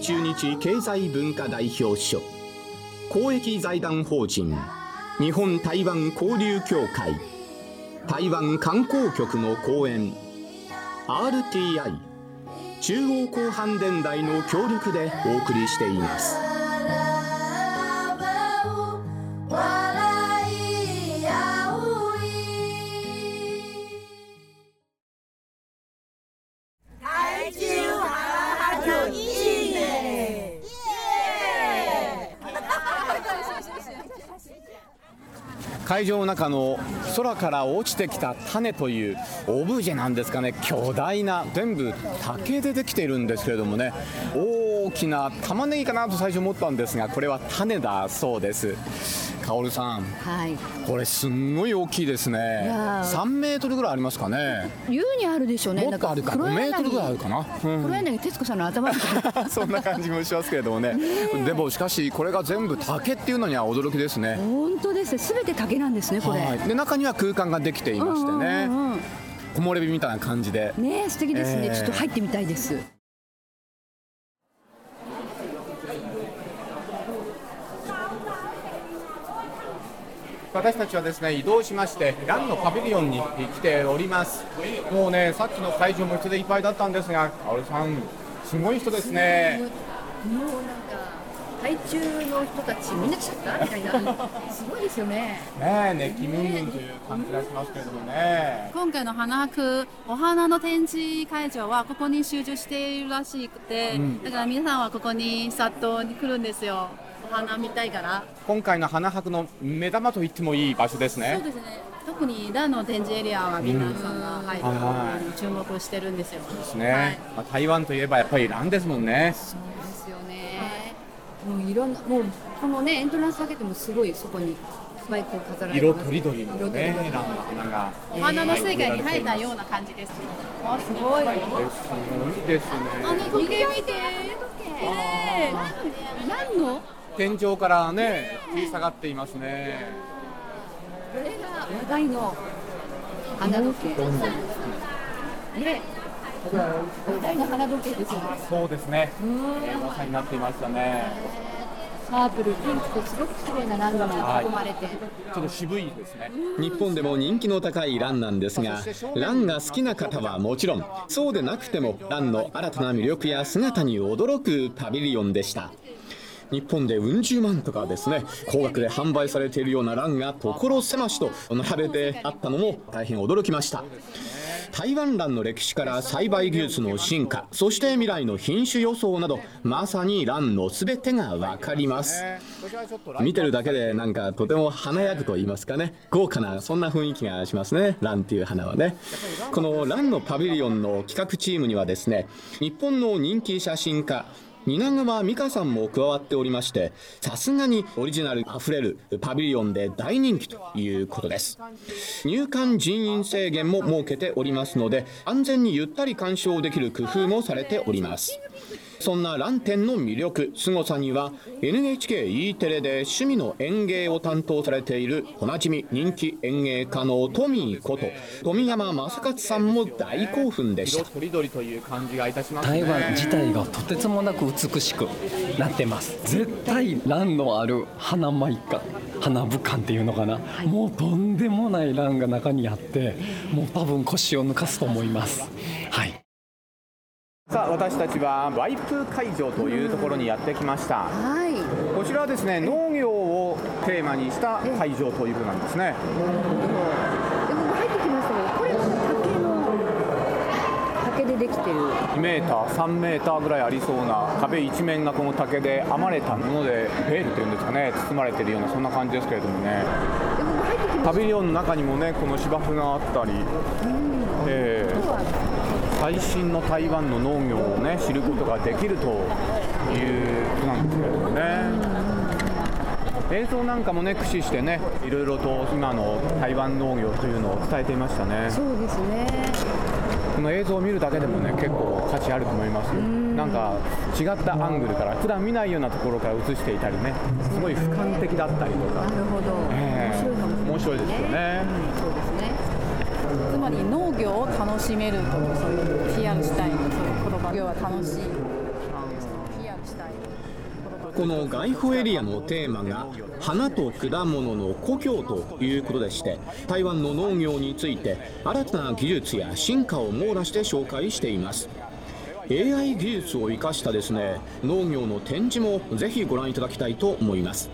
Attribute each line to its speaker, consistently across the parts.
Speaker 1: 中日経済文化代表所公益財団法人日本台湾交流協会。台湾観光局の講演。RTI 中央広範電台の協力でお送りしています。会場の中の空から落ちてきた種というオブジェなんですかね。巨大な全部竹でできているんですけれどもね。大きな玉ねぎかなと最初思ったんですがこれは種だそうです。カオルさん、
Speaker 2: はい、
Speaker 1: これすんごい大きいですね。3メートルぐらいありますかね。
Speaker 2: 優にあるでしょうね。
Speaker 1: もっとあるか。5メートルぐらいあるかな、
Speaker 2: うん、黒柳徹子さんの頭みたい。な
Speaker 1: そんな感じもしますけれどもね。でもしかしこれが全部竹っていうのには驚きですね。
Speaker 2: 本当ですすべて竹なんですねこれ。
Speaker 1: で中には空間ができていましてね、木漏れ日みたいな感じで。
Speaker 2: ね素敵ですね、えー、ちょっと入ってみたいです
Speaker 1: 私たちはですね移動しましてランのパビリオンに来ております。もうねさっきの会場も人でいっぱいだったんですが薫さんすごい人ですね。
Speaker 2: もうなんか海中の人たちみんな来ちゃったみたいなすごいですよね
Speaker 1: ね熱気ムンムンという感じがしますけれどもね
Speaker 3: 今回の花博お花の展示会場はここに集中しているらしくて、うん、だから皆さんはここに殺到に来るんですよ花見たいから。
Speaker 1: 今回の花博の目玉と言ってもいい場所ですね。
Speaker 3: そうですね。特にラの展示エリアは皆さんが、はいはい、注目してるんですよ。
Speaker 1: そうですね、はい、まあ、台湾といえばやっぱりランですもんね。
Speaker 2: そうですよね、もういろんなもうこのねエントランスだけでもすごいそこにバイクを飾られ
Speaker 1: 色とりどりのねランの。花が。
Speaker 3: お花の世界に入ったような感じです。あすごいすご
Speaker 1: いですね。
Speaker 3: あの時計見て。えー、何の？
Speaker 1: 天井からね吊り下がっていますね。
Speaker 2: これが話題の花時計。ね話題の花時計ですよ
Speaker 1: そうですね。噂になっていましたね。
Speaker 2: パープル、ピンクとすごく綺麗なランが囲まれて、はい、
Speaker 1: ちょっと渋いですね。
Speaker 4: 日本でも人気の高いランなんですがランが好きな方はもちろんそうでなくてもランの新たな魅力や姿に驚くパビリオンでした日本でうん十万とかですね高額で販売されているようなランが所狭しと並べてあったのも大変驚きました。台湾蘭の歴史から栽培技術の進化そして未来の品種予想などまさに蘭の全てが分かります。見てるだけでなんかとても華やぐと言いますかね豪華なそんな雰囲気がしますね蘭っていう花はね。この蘭のパビリオンの企画チームにはですね日本の人気写真家蜷川美香さんも加わっておりましてさすがにオリジナルあふれるパビリオンで大人気ということです。入館人員制限も設けておりますので安全にゆったり鑑賞できる工夫もされております。そんな蘭店の魅力、凄さには NHKE テレで趣味の園芸を担当されているおなじみ人気園芸家のトミーこと富山正勝さんも大興奮でした。
Speaker 1: とりどりという感じがいたします、
Speaker 5: ね、台湾自体がとてつもなく美しくなってます。絶対蘭のある花舞館花部館っていうのかな、はい、もうとんでもない蘭が中にあってもう多分腰を抜かすと思います。はい
Speaker 1: さあ私たちはワイプ会場というところにやってきました、
Speaker 2: はい、
Speaker 1: こちらはですね農業をテーマにした会場ということなんですね。
Speaker 2: でも入ってきましたけどこれ竹の竹でできてる。
Speaker 1: 2メーター3メーターぐらいありそうな壁一面がこの竹で編まれたものでベールというんですかね包まれているようなそんな感じですけれどもねパビリオンの中にもねこの芝生があったり、えー最新の台湾の農業をね知ることができるということなんですけれどもね。映像なんかもね駆使してねいろいろと今の台湾農業というのを伝えていましたね。
Speaker 2: そうですね
Speaker 1: この映像を見るだけでもね結構価値あると思います。よなんか違ったアングルから普段見ないようなところから映していたりねすごい俯瞰的だったりとか。
Speaker 2: なるほど、え
Speaker 1: ー、面白いですよね、
Speaker 2: うん、そうですね。
Speaker 3: つまり農業を楽しめるとそういう PR したいのそういう言葉業は楽しい
Speaker 4: この外保エリアのテーマが花と果物の故郷ということでして台湾の農業について新たな技術や進化を網羅して紹介しています。AI 技術を生かしたですね農業の展示もぜひご覧いただきたいと思います。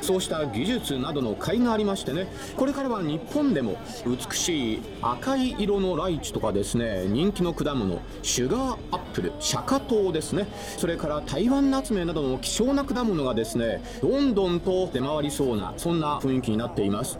Speaker 4: そうした技術などの甲斐がありましてねこれからは日本でも美しい赤い色のライチとかですね人気の果物シュガーアップルシャカトウですねそれから台湾ナツメなどの希少な果物がですねどんどんと出回りそうなそんな雰囲気になっています。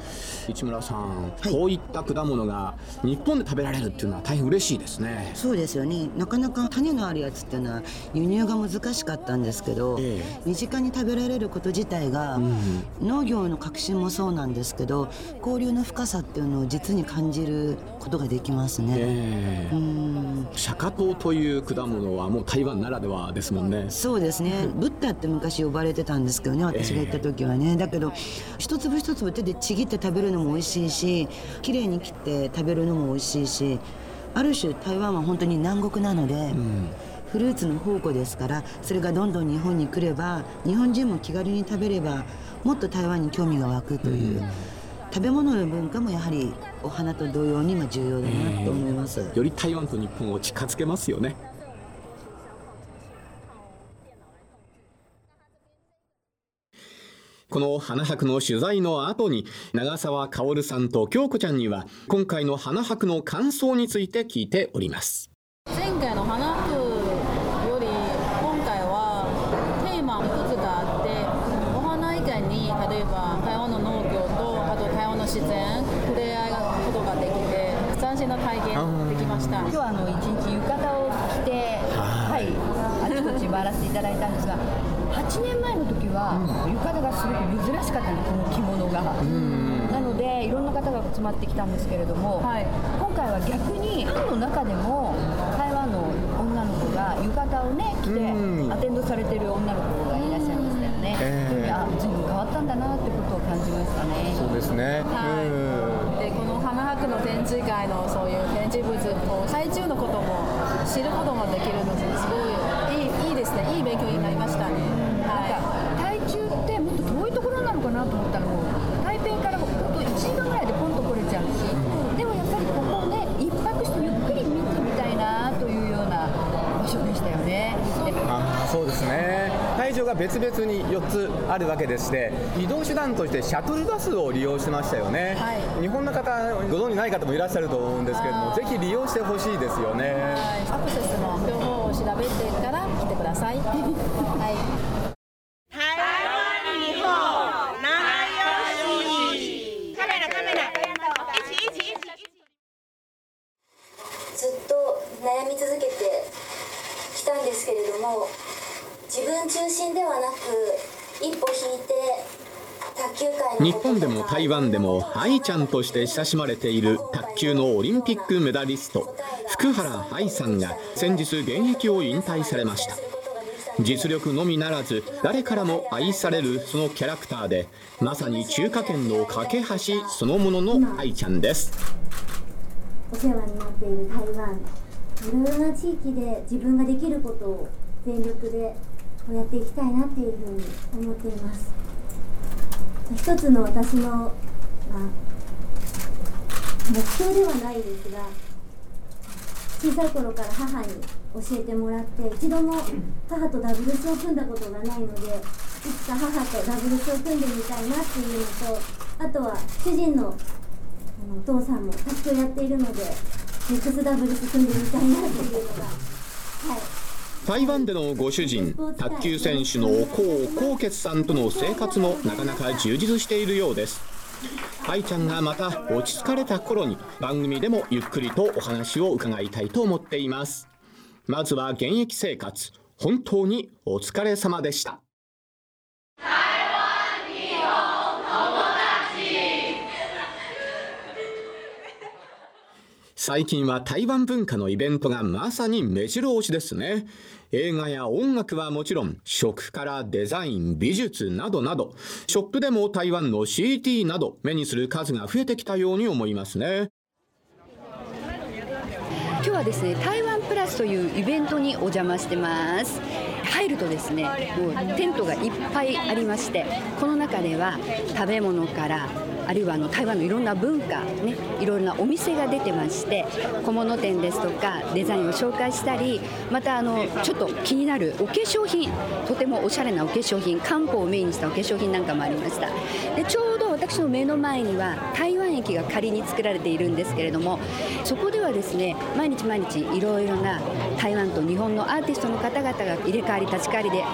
Speaker 4: 市村さん、はい、こういった果物が日本で食べられるっていうのは大変嬉しいですね。
Speaker 6: そうですよね。なかなか種のあるやつっていうのは輸入が難しかったんですけど、ええ、身近に食べられること自体が、うん農業の革新もそうなんですけど交流の深さっていうのを実に感じることができますね、えー、
Speaker 4: うん。シャカトウという果物はもう台湾ならではですもんね。
Speaker 6: そうですね。ブッダって昔呼ばれてたんですけどね私が行った時はね、えー、だけど一粒一粒手でちぎって食べるのも美味しいし綺麗に切って食べるのも美味しいしある種台湾は本当に南国なので、うん。フルーツの宝庫ですからそれがどんどん日本に来れば日本人も気軽に食べればもっと台湾に興味が湧くという、食べ物の文化もやはりお花と同様に今重要だなと思います、
Speaker 4: より台湾と日本を近づけますよね。この花博の取材の後に長澤薫さんと京子ちゃんには今回の花博の感想について聞いております。
Speaker 3: 前回の花博自然触れ合いがことができて斬新な体験できました。
Speaker 2: 今日はあの一日浴衣を着てはい。あちこち回らせていただいたんですが8年前の時は浴衣がすごく珍しかったんですこの着物が。なのでいろんな方が集まってきたんですけれども、はい、今回は逆にファンの中でも台湾の女の子が浴衣をね着てアテンドされてる女の子がいらね。えー、あ随分変わったんだなってことを感じましたね。
Speaker 1: そうですね。
Speaker 3: はい。でこの花博の展示会のそういう展示物を最中のことも知ることもできるのですごいいいいいですね。いい勉強になりましたね。
Speaker 2: はい。台中ってもっと遠いところなのかなと思ったらもう台北から本当1時間ぐらいでポンと来れちゃうし、でもやっぱりここをね一泊してゆっくり見てみたいなというような場所でしたよね。
Speaker 1: あそうですね。が別々に4つあるわけでして移動手段としてシャトルバスを利用しましたよね、はい、日本の方ご存じない方もいらっしゃると思うんですけれどもぜひ利用してほしいですよね、
Speaker 3: はい、アクセスの情報を調べてから来てください、はい
Speaker 7: ずっと悩み続けてきたんですけれども自分中心ではなく一歩引いて
Speaker 4: 日本でも台湾でも愛ちゃんとして親しまれている卓球のオリンピックメダリスト福原愛さんが先日現役を引退されました。実力のみならず誰からも愛されるそのキャラクターでまさに中華圏の架け橋そのものの愛ちゃんです。
Speaker 7: お世話になっている台湾いろいろな地域で自分ができることを全力でやっていきたいなっていうふうに思っています。一つの私の、まあ、目標ではないですが小さい頃から母に教えてもらって一度も母とダブルスを組んだことがないのでいつか母とダブルスを組んでみたいなっていうのとあとは主人のあのお父さんも卓球やっているのでミックスダブルス組んでみたいなっていうのがはい。
Speaker 4: 台湾でのご主人卓球選手の江宏傑さんとの生活もなかなか充実しているようです。愛ちゃんがまた落ち着かれた頃に番組でもゆっくりとお話を伺いたいと思っています。まずは現役生活本当にお疲れ様でした。最近は台湾文化のイベントがまさに目白押しですね。映画や音楽はもちろん、食からデザイン、美術などなど、ショップでも台湾の CT など目にする数が増えてきたように思いますね。
Speaker 2: 今日はですね台湾プラスというイベントにお邪魔してます入るとですねもうテントがいっぱいありましてこの中では食べ物からあるいはあの台湾のいろんな文化、ね、いろいろなお店が出てまして小物店ですとかデザインを紹介したりまたあのちょっと気になるお化粧品とてもおしゃれなお化粧品漢方をメインにしたお化粧品なんかもありました。でちょうど私の目の前には台湾駅が仮に作られているんですけれどもそこではですね毎日毎日いろいろな台湾と日本のアーティストの方々が入れ替わり立ち替わりで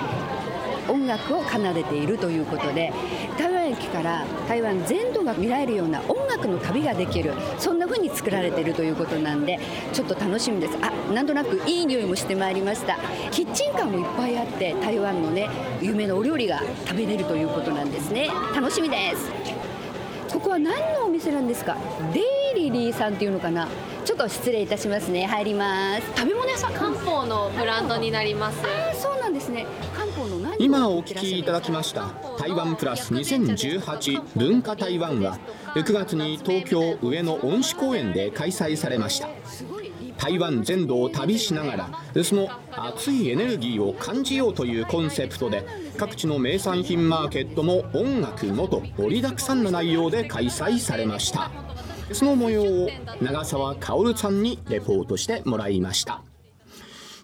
Speaker 2: 音楽を奏でているということで台湾駅から台湾全土が見られるような音楽の旅ができるそんな風に作られているということなんでちょっと楽しみです。あなんとなくいい匂いもしてまいりました。キッチンカーもいっぱいあって台湾のね有名なお料理が食べれるということなんですね。楽しみです。ここは何のお店なんですか？デイリリーさんっていうのかな？ちょっと失礼いたしますね。入ります。食べ物屋さん
Speaker 8: 漢方のブランドになります。
Speaker 2: あそうなんですね。漢方の何を
Speaker 4: 今お聞きいただきました。台湾プラス2018文化台湾は9月に東京上野恩賜公園で開催されました。台湾全土を旅しながらその熱いエネルギーを感じようというコンセプトで各地の名産品マーケットも音楽もと盛りだくさんな内容で開催されましたその模様を長澤薫さんにレポートしてもらいました。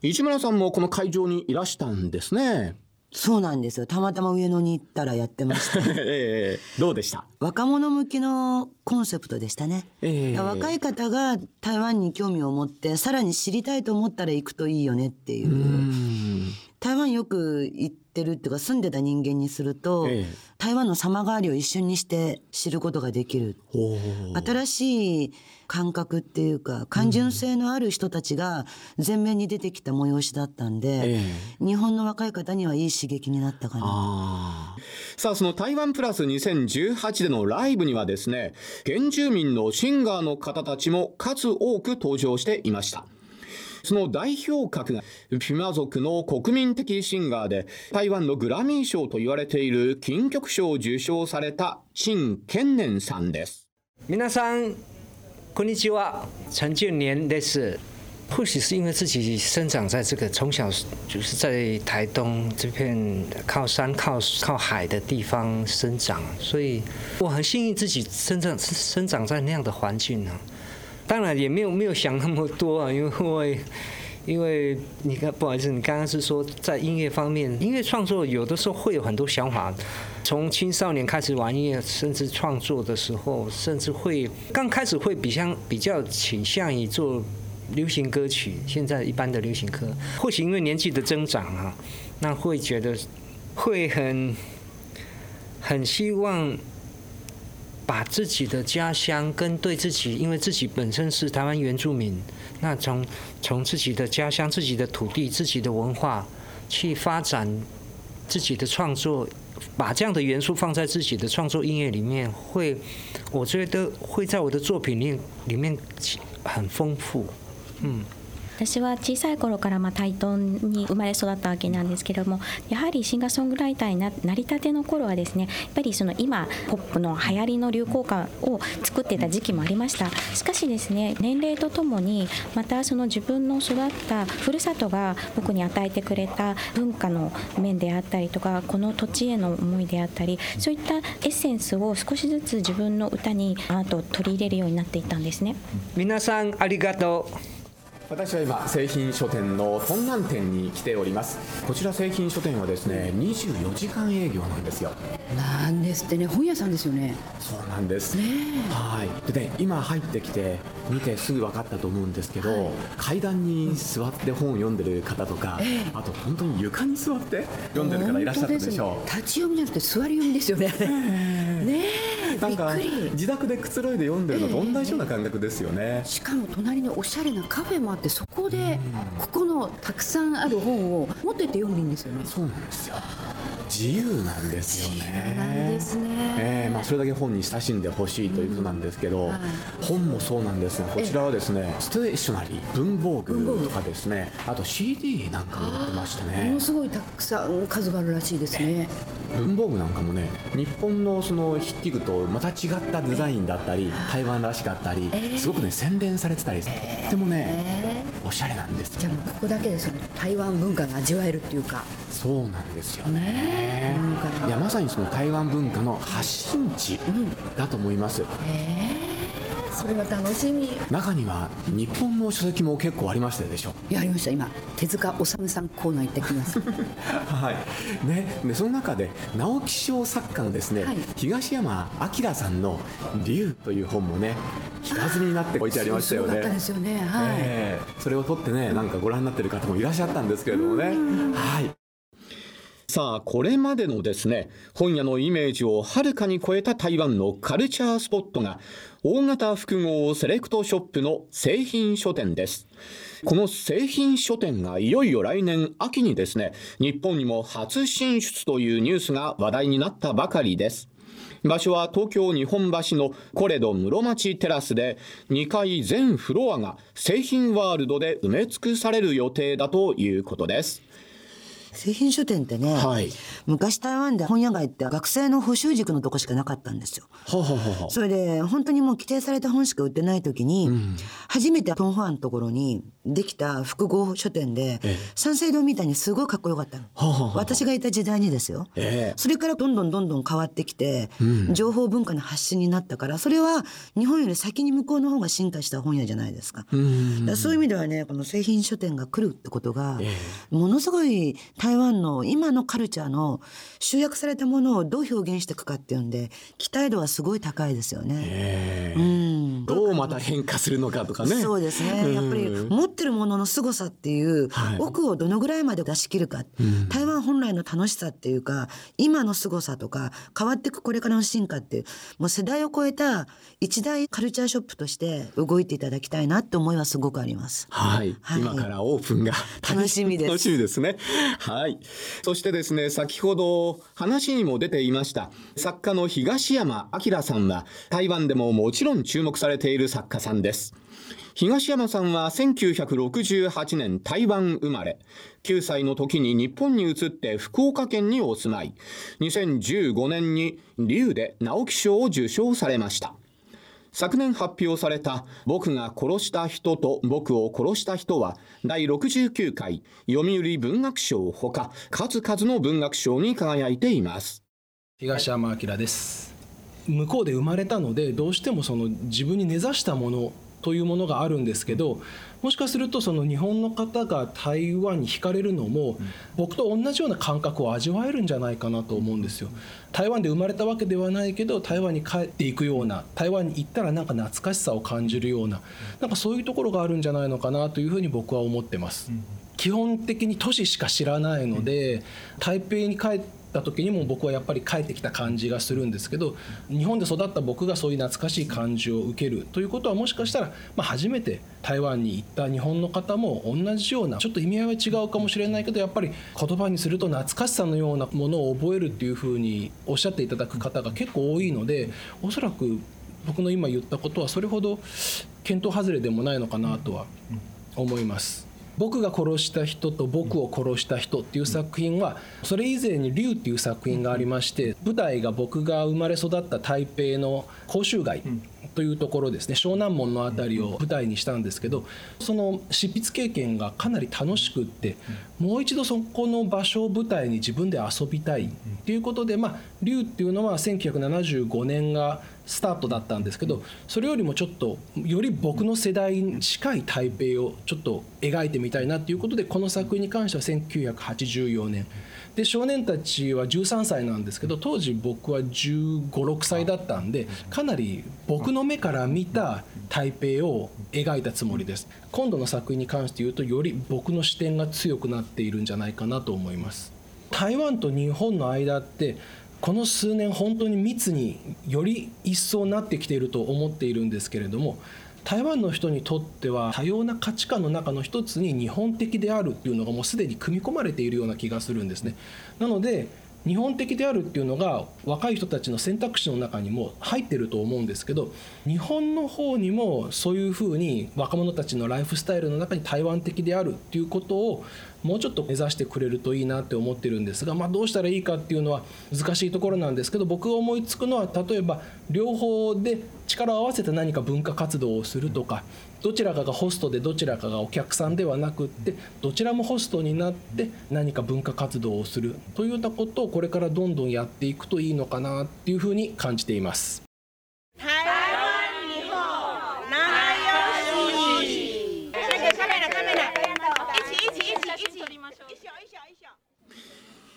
Speaker 4: 市村さんもこの会場にいらしたんですね。
Speaker 6: そうなんですよ。たまたま上野に行ったらやってました。
Speaker 4: ええどうでした？
Speaker 6: 若者向きのコンセプトでしたね、
Speaker 4: ええ。
Speaker 6: 若い方が台湾に興味を持ってさらに知りたいと思ったら行くといいよねっていうよく行ってるっていうか住んでた人間にすると、
Speaker 4: ええ。
Speaker 6: 台湾の様変わりを一瞬にして知ることができる。新しい感覚っていうか感純性のある人たちが前面に出てきた催しだったんで、
Speaker 4: え
Speaker 6: 日本の若い方にはいい刺激になったかな。
Speaker 4: さあその台湾プラス2018でのライブにはですね原住民のシンガーの方たちも数多く登場していましたその代表格がピマ族の国民的シンガーで台湾のグラミー賞と言われている金曲賞を受賞された陳健年さんです。
Speaker 9: 皆さん，こんにちは，陈建年です。或许是因为自己生长在这个从小就是在台东这片靠山靠靠海的地方生长，所以我很幸运自己生长生长在那样的环境呢、啊。当然也没有没有想那么多啊，因为 因为你看不好意思，你刚刚是说在音乐方面，音乐创作有的时候会有很多想法，从青少年开始玩音乐，甚至创作的时候，甚至会刚开始会比较比较倾向于做流行歌曲，现在一般的流行歌，或许因为年纪的增长啊，那会觉得会很很希望把自己的家乡跟对自己，因为自己本身是台湾原住民，那从从自己的家乡、自己的土地、自己的文化去发展自己的创作，把这样的元素放在自己的创作音乐里面，会我觉得会在我的作品里里面很丰富，嗯。
Speaker 10: 私は小さい頃からまあ台東に生まれ育ったわけなんですけれどもやはりシンガーソングライターにななりたての頃はですねやっぱりその今ポップの流行りの流行歌を作ってた時期もありましたしかしですね年齢とともにまたその自分の育ったふるさとが僕に与えてくれた文化の面であったりとかこの土地への思いであったりそういったエッセンスを少しずつ自分の歌にアートを取り入れるようになっていったんですね。
Speaker 9: 皆さんありがとう。
Speaker 1: 私は今製品書店のトンナン店に来ております。こちら製品書店はですね24時間営業なんですよ。
Speaker 2: なんですってね。本屋さんですよね。
Speaker 1: そうなんです。はい。でね今入ってきて見てすぐ分かったと思うんですけど、階段に座って本を読んでる方とか、あと本当に床に座って読んでる方いらっしゃったでしょ
Speaker 2: 本当ですね。立ち読みじゃなくて座り読みですよね。ねえ
Speaker 1: なんか自宅でくつろいで読んでるのと同じような感覚ですよね、
Speaker 2: しかも隣におしゃれなカフェもあってそこでここのたくさんある本を持ってって読んでいいんですよね。
Speaker 1: そうなんですよ自由なんですよね。ええまあ、それだけ本に親しんでほしいということなんですけど、本もそうなんですがこちらはですねステーショナリー文房具とかですねあと CD なんかも売ってました
Speaker 2: も
Speaker 1: ね
Speaker 2: のすごいたくさん数があるらしいですね。
Speaker 1: 文房具なんかもね日本のその筆記具とまた違ったデザインだったり台湾らしかったりすごくね洗練されてたりとってもねおしゃれなんです
Speaker 2: じゃあもうここだけでその台湾文化が味わえるっていうか
Speaker 1: そうなんですよね。いやまさにその台湾文化の発信地だと思います、
Speaker 2: それは楽しみ。
Speaker 1: 中には日本の書籍も結構ありましたでしょ。
Speaker 2: やりました。今手塚治虫さんコーナー行ってきます。
Speaker 1: はい。ね、でその中で直木賞作家のですね、
Speaker 2: はい。
Speaker 1: 東山明さんの「竜」という本もね引かずになって置いてありましたよね。
Speaker 2: ですよね。はい、
Speaker 1: ええ。それを取ってねなんかご覧になってる方もいらっしゃったんですけれどもね。はい
Speaker 4: さあこれまでのですね本屋のイメージをはるかに超えた台湾のカルチャースポットが大型複合セレクトショップの製品書店です。この製品書店がいよいよ来年秋にですね日本にも初進出というニュースが話題になったばかりです。場所は東京日本橋のコレド室町テラスで2階全フロアが製品ワールドで埋め尽くされる予定だということです。
Speaker 6: 製品書店ってね、
Speaker 4: はい。
Speaker 6: 昔台湾で本屋街って学生の補習塾のとこしかなかったんですよ。
Speaker 4: はははは
Speaker 6: それで本当にもう規定された本しか売ってない時に、初めてトンファンのところにできた複合書店で、三省堂みたいにすごいかっこよかったの。
Speaker 4: ははは
Speaker 6: 私がいた時代にですよ。
Speaker 4: ええ。
Speaker 6: それからどんどんどんどん変わってきて、情報文化の発信になったからそれは日本より先に向こうの方が進化した本屋じゃないですか。だからそういう意味ではねこの製品書店が来るってことが、ものすごい台湾の今のカルチャーの集約されたものをどう表現していくかっていうんで期待度はすごい高いですよね。うん。
Speaker 4: どうまた変化するのかとかね。
Speaker 6: そうですね。やっぱり持ってるものの凄さっていう
Speaker 4: はい
Speaker 6: 奥をどのぐらいまで出し切るか、台湾本来の楽しさっていうか今の凄さとか変わっていくこれからの進化っていうもう世代を超えた一大カルチャーショップとして動いていただきたいなって思いはすごくあります。
Speaker 4: はい、
Speaker 6: はい
Speaker 4: 今からオープンが
Speaker 6: 楽しみです
Speaker 4: 楽しみですね。はい。そしてですね、先ほど話にも出ていました作家の東山明さんは台湾でももちろん注目されている作家さんです。東山さんは1968年台湾生まれ。9歳の時に日本に移って福岡県にお住まい。2015年に竜で直木賞を受賞されました。昨年発表された「僕が殺した人と僕を殺した人」は第69回読売文学賞ほか数々の文学賞に輝いています。
Speaker 11: 東山明です。向こうで生まれたのでどうしてもその自分に根ざしたものというものがあるんですけどもしかするとその日本の方が台湾に惹かれるのも僕と同じような感覚を味わえるんじゃないかなと思うんですよ。台湾で生まれたわけではないけど台湾に帰っていくような台湾に行ったらなんか懐かしさを感じるようななんかそういうところがあるんじゃないのかなというふうに僕は思ってます。基本的に都市しか知らないので台北に帰った時にも僕はやっぱり帰ってきた感じがするんですけど日本で育った僕がそういう懐かしい感じを受けるということはもしかしたら、まあ、初めて台湾に行った日本の方も同じようなちょっと意味合いは違うかもしれないけどやっぱり言葉にすると懐かしさのようなものを覚えるっていうふうにおっしゃっていただく方が結構多いのでおそらく僕の今言ったことはそれほど見当外れでもないのかなとは思います。僕が殺した人と僕を殺した人っていう作品はそれ以前に「竜」っていう作品がありまして舞台が僕が生まれ育った台北の甲州街というところですね。湘南門の辺りを舞台にしたんですけどその執筆経験がかなり楽しくってもう一度そこの場所を舞台に自分で遊びたいっていうことでまあ「竜」っていうのは1975年がスタートだったんですけどそれよりもちょっとより僕の世代に近い台北をちょっと描いてみたいなっていうことでこの作品に関しては1984年。で少年たちは13歳なんですけど当時僕は1 5 6歳だったんでかなり僕の目から見た台北を描いたつもりです。今度の作品に関して言うとより僕の視点が強くなっているんじゃないかなと思います。台湾と日本の間ってこの数年本当に密により一層なってきていると思っているんですけれども台湾の人にとっては多様な価値観の中の一つに日本的であるっていうのがもうすでに組み込まれているような気がするんですね。なので日本的であるっていうのが若い人たちの選択肢の中にも入ってると思うんですけど日本の方にもそういうふうに若者たちのライフスタイルの中に台湾的であるっていうことをもうちょっと目指してくれるといいなって思ってるんですが、まあ、どうしたらいいかっていうのは難しいところなんですけど僕が思いつくのは例えば両方で力を合わせて何か文化活動をするとかどちらかがホストでどちらかがお客さんではなくってどちらもホストになって何か文化活動をするというようなことをこれからどんどんやっていくといいのかなっていうふうに感じています。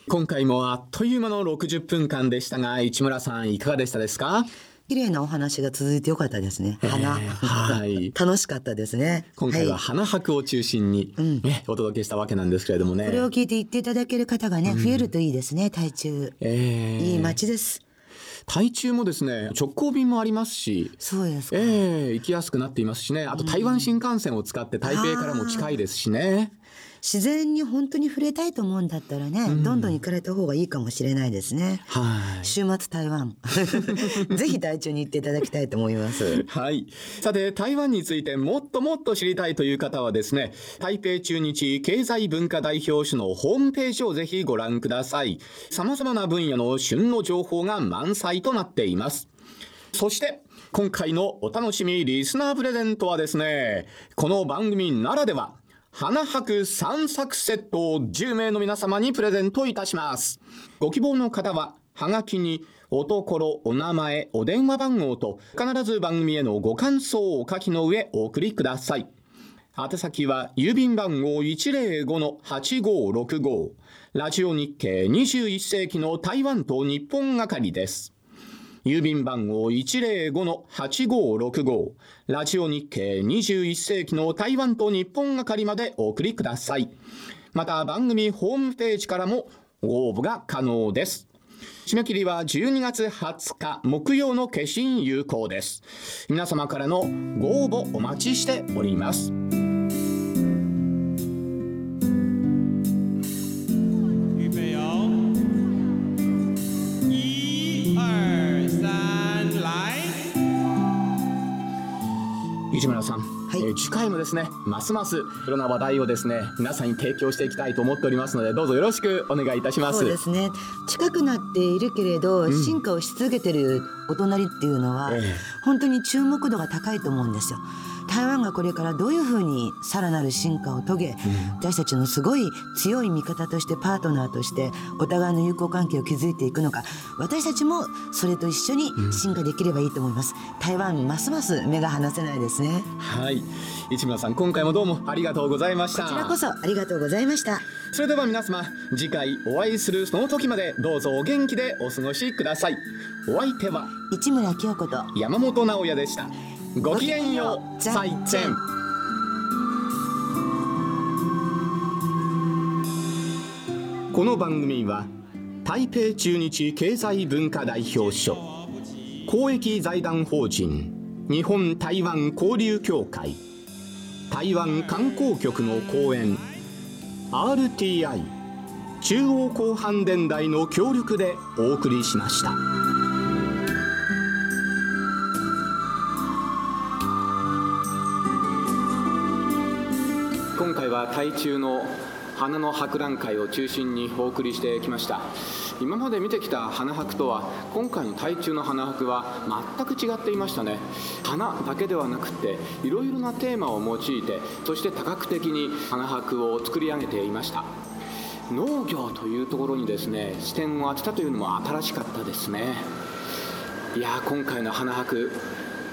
Speaker 4: 今回もあっという間の60分間でしたが市村さんいかがでしたですか？
Speaker 6: 綺麗なお話が続いてよかったですね。花、えー、はい、楽しかったですね。
Speaker 4: 今回は花博を中心に、ね、お届けしたわけなんですけれどもね。
Speaker 6: これを聞いて言っていただける方がね、増えるといいですね。台中、えー、いい街です。
Speaker 4: 台中もですね直行便もありますし
Speaker 6: そうです
Speaker 4: ええー、行きやすくなっていますしねあと台湾新幹線を使って台北からも近いですしね。
Speaker 6: 自然に本当に触れたいと思うんだったらね、うん、どんどん行かれた方がいいかもしれないですね。はい。週末台湾。ぜひ台中に行っていただきたいと思います。
Speaker 4: はい。さて、台湾についてもっともっと知りたいという方はですね、台北中日経済文化代表種のホームページをぜひご覧ください。様々な分野の旬の情報が満載となっています。そして、今回のお楽しみリスナープレゼントはですね、この番組ならでは、花博散策セットを10名の皆様にプレゼントいたします。ご希望の方は、はがきに、おところ、お名前、お電話番号と、必ず番組へのご感想をお書きの上お送りください。宛先は、郵便番号105-8565、ラジオ日経21世紀の台湾と日本係です。郵便番号105-8565ラジオ日経21世紀の台湾と日本係までお送りください。また番組ホームページからもご応募が可能です。締め切りは12月20日木曜の消印有効です。皆様からのご応募お待ちしております。ー、次回もですねますますいろんな話題をですね皆さんに提供していきたいと思っておりますのでどうぞよろしくお願いいたします。
Speaker 6: そうですね。近くなっているけれど、うん、進化をし続けてるお隣っていうのは、えー、本当に注目度が高いと思うんですよ台湾がこれからどういうふうにさらなる進化を遂げ、うん、私たちのすごい強い味方としてパートナーとしてお互いの友好関係を築いていくのか。私たちもそれと一緒に進化できればいいと思います、うん、台湾ますます目が離せないですね。
Speaker 4: はい。市村さん今回もどうもありがとうございました。
Speaker 6: こちらこそありがとうございました
Speaker 4: それでは皆様次回お会いするその時までどうぞお元気でお過ごしくださいお相手は
Speaker 6: 市村清子と
Speaker 4: 山本直也でしたごきげんよう再见この番組は台北中日経済文化代表所公益財団法人日本台湾交流協会台湾観光局の講演 RTI 中央広範電台の協力でお送りしました。今回は台中の花の博覧会を中心にお送りしてきました。今まで見てきた花博とは今回の台中の花博は全く違っていましたね。花だけではなくていろいろなテーマを用いてそして多角的に花博を作り上げていました。農業というところにですね視点を当てたというのも新しかったですね。いや今回の花博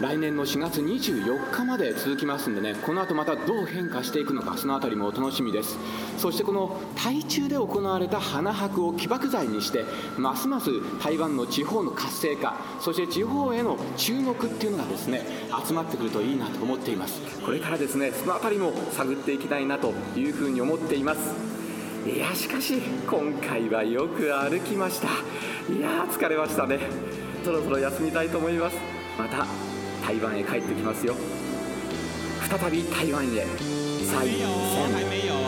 Speaker 4: 来年の4月24日まで続きますんでねこの後またどう変化していくのかその辺りもお楽しみです。そしてこの台中で行われた花博を起爆剤にしてますます台湾の地方の活性化そして地方への注目っていうのがですね集まってくるといいなと思っています。これからですねその辺りも探っていきたいなというふうに思っています。いやしかし今回はよく歩きました。いや疲れましたね。そろそろ休みたいと思います。また台湾へ帰ってきますよ。再び台湾へ。再戦。